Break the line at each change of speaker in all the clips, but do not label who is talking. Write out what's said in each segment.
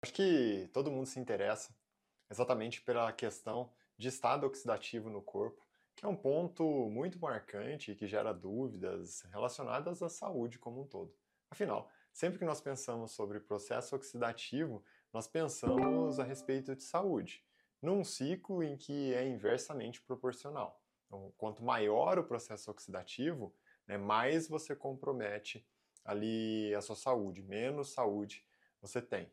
Acho que todo mundo se interessa exatamente pela questão de estado oxidativo no corpo, que é um ponto muito marcante e que gera dúvidas relacionadas à saúde como um todo. Afinal, sempre que nós pensamos sobre processo oxidativo, nós pensamos a respeito de saúde, num ciclo em que é inversamente proporcional. Então, quanto maior o processo oxidativo, né, mais você compromete ali a sua saúde, menos saúde você tem.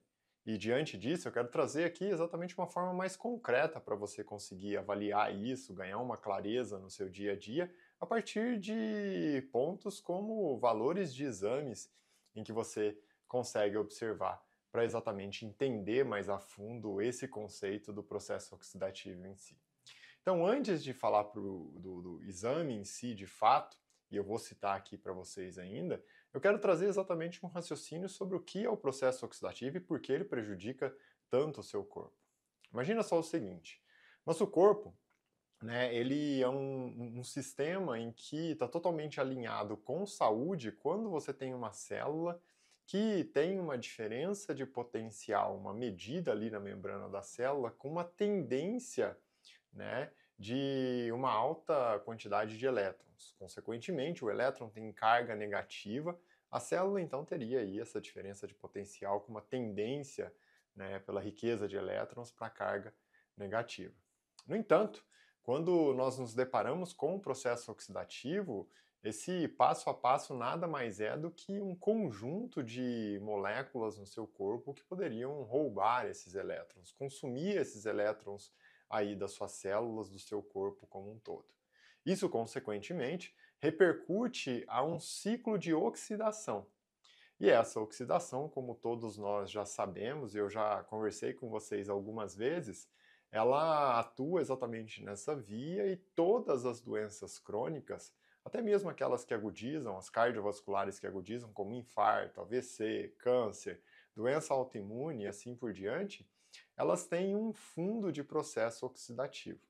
E diante disso, eu quero trazer aqui exatamente uma forma mais concreta para você conseguir avaliar isso, ganhar uma clareza no seu dia a dia, a partir de pontos como valores de exames em que você consegue observar para exatamente entender mais a fundo esse conceito do processo oxidativo em si. Então, antes de falar pro, do, do exame em si de fato, e eu vou citar aqui para vocês ainda, eu quero trazer exatamente um raciocínio sobre o que é o processo oxidativo e por que ele prejudica tanto o seu corpo. Imagina só o seguinte: nosso corpo, né, ele é um, um sistema em que está totalmente alinhado com saúde quando você tem uma célula que tem uma diferença de potencial, uma medida ali na membrana da célula com uma tendência, né, de uma alta quantidade de elétrons. Consequentemente, o elétron tem carga negativa, a célula então teria aí essa diferença de potencial com uma tendência né, pela riqueza de elétrons para carga negativa. No entanto, quando nós nos deparamos com o processo oxidativo, esse passo a passo nada mais é do que um conjunto de moléculas no seu corpo que poderiam roubar esses elétrons, consumir esses elétrons aí das suas células, do seu corpo como um todo. Isso, consequentemente, repercute a um ciclo de oxidação. E essa oxidação, como todos nós já sabemos, eu já conversei com vocês algumas vezes, ela atua exatamente nessa via e todas as doenças crônicas, até mesmo aquelas que agudizam, as cardiovasculares que agudizam, como infarto, AVC, câncer, doença autoimune e assim por diante, elas têm um fundo de processo oxidativo.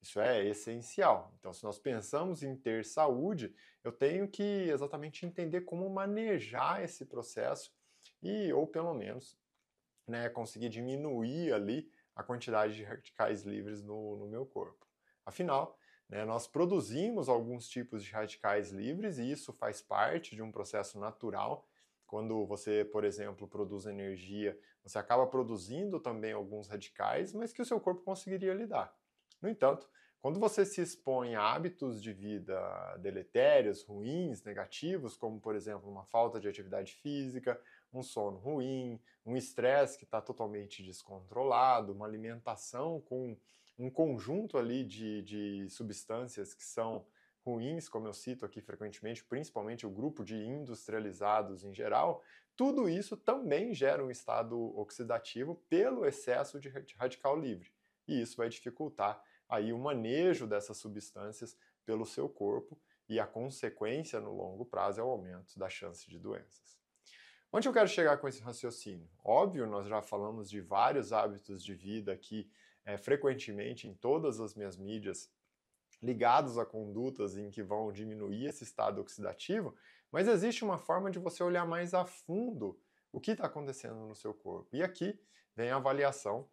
Isso é essencial. Então, se nós pensamos em ter saúde, eu tenho que exatamente entender como manejar esse processo e, ou pelo menos, né, conseguir diminuir ali a quantidade de radicais livres no, no meu corpo. Afinal, né, nós produzimos alguns tipos de radicais livres e isso faz parte de um processo natural quando você, por exemplo, produz energia, você acaba produzindo também alguns radicais, mas que o seu corpo conseguiria lidar. No entanto, quando você se expõe a hábitos de vida deletérios, ruins, negativos, como por exemplo uma falta de atividade física, um sono ruim, um estresse que está totalmente descontrolado, uma alimentação com um conjunto ali de, de substâncias que são ruins, como eu cito aqui frequentemente, principalmente o grupo de industrializados em geral, tudo isso também gera um estado oxidativo pelo excesso de radical livre. E isso vai dificultar aí o manejo dessas substâncias pelo seu corpo e a consequência no longo prazo é o aumento da chance de doenças. Onde eu quero chegar com esse raciocínio? Óbvio, nós já falamos de vários hábitos de vida aqui é, frequentemente em todas as minhas mídias ligados a condutas em que vão diminuir esse estado oxidativo, mas existe uma forma de você olhar mais a fundo o que está acontecendo no seu corpo. E aqui vem a avaliação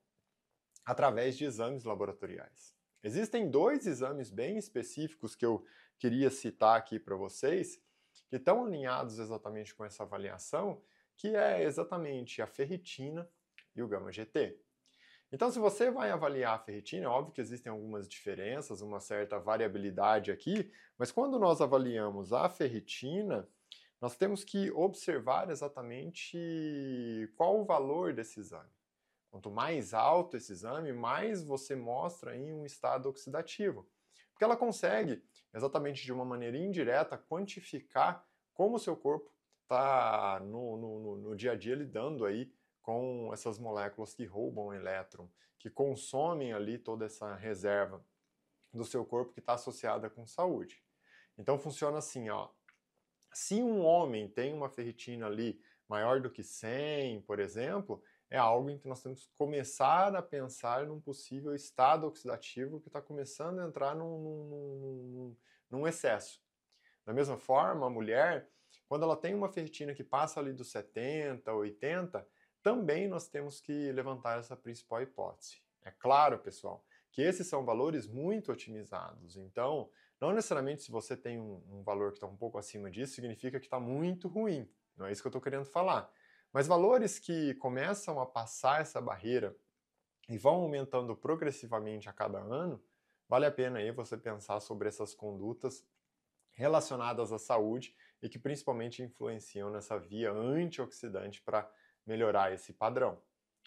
através de exames laboratoriais. Existem dois exames bem específicos que eu queria citar aqui para vocês, que estão alinhados exatamente com essa avaliação, que é exatamente a ferritina e o gama GT. Então, se você vai avaliar a ferritina, é óbvio que existem algumas diferenças, uma certa variabilidade aqui, mas quando nós avaliamos a ferritina, nós temos que observar exatamente qual o valor desse exame. Quanto mais alto esse exame, mais você mostra em um estado oxidativo. Porque ela consegue, exatamente de uma maneira indireta, quantificar como o seu corpo está no, no, no dia a dia lidando aí com essas moléculas que roubam elétron, que consomem ali toda essa reserva do seu corpo que está associada com saúde. Então funciona assim, ó. Se um homem tem uma ferritina ali maior do que 100, por exemplo, é algo em que nós temos que começar a pensar num possível estado oxidativo que está começando a entrar num, num, num, excesso. Da mesma forma, a mulher, quando ela tem uma ferritina que passa ali dos 70, 80, também nós temos que levantar essa principal hipótese. É claro, pessoal, que esses são valores muito otimizados. Então, não necessariamente se você tem um, um valor que está um pouco acima disso, significa que está muito ruim. Não é isso que eu estou querendo falar. Mas valores que começam a passar essa barreira e vão aumentando progressivamente a cada ano, vale a pena aí você pensar sobre essas condutas relacionadas à saúde e que principalmente influenciam nessa via antioxidante para melhorar esse padrão.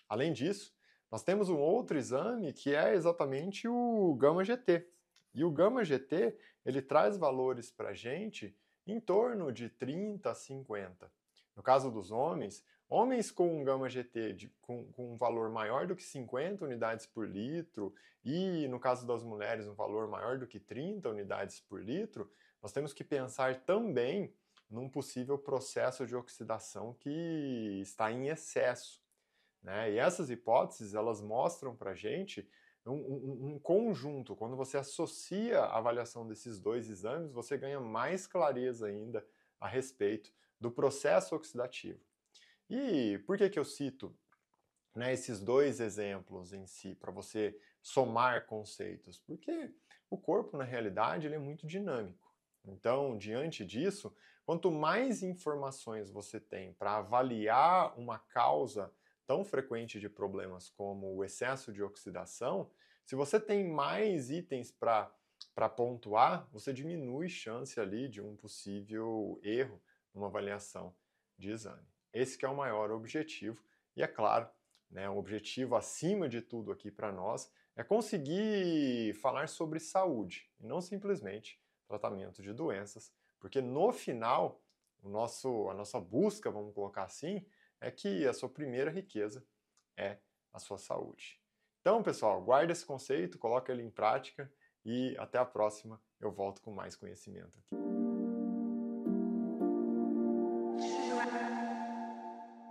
Além disso, nós temos um outro exame que é exatamente o Gama GT. E o Gama GT, ele traz valores para a gente em torno de 30 a 50. No caso dos homens, homens com um Gama GT de, com, com um valor maior do que 50 unidades por litro e, no caso das mulheres, um valor maior do que 30 unidades por litro, nós temos que pensar também num possível processo de oxidação que está em excesso. Né? E essas hipóteses elas mostram para a gente um, um, um, conjunto. Quando você associa a avaliação desses dois exames, você ganha mais clareza ainda a respeito do processo oxidativo. E por que, que eu cito né, esses dois exemplos em si, para você somar conceitos? Porque o corpo, na realidade, ele é muito dinâmico. Então, diante disso, quanto mais informações você tem para avaliar uma causa tão frequente de problemas como o excesso de oxidação, se você tem mais itens para pontuar, você diminui chance ali de um possível erro numa avaliação de exame. Esse é o maior objetivo e é claro, né, um objetivo acima de tudo aqui para nós é conseguir falar sobre saúde e não simplesmente tratamento de doenças, porque no final o nosso, a nossa busca, vamos colocar assim, é que a sua primeira riqueza é a sua saúde. Então, pessoal, guarde esse conceito, coloque ele em prática e até a próxima. Eu volto com mais conhecimento aqui.